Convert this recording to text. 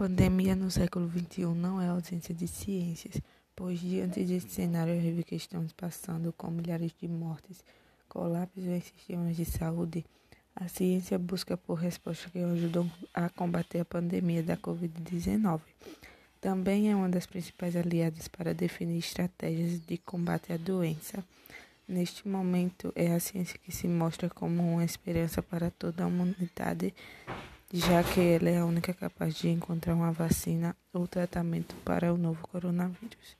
pandemia no século XXI não é ausência de ciências, pois diante desse cenário horrível que estamos passando, com milhares de mortes, colapso em sistemas de saúde, a ciência busca por respostas que ajudam a combater a pandemia da Covid-19. Também é uma das principais aliadas para definir estratégias de combate à doença. Neste momento, é a ciência que se mostra como uma esperança para toda a humanidade já que ela é a única capaz de encontrar uma vacina ou tratamento para o novo coronavírus.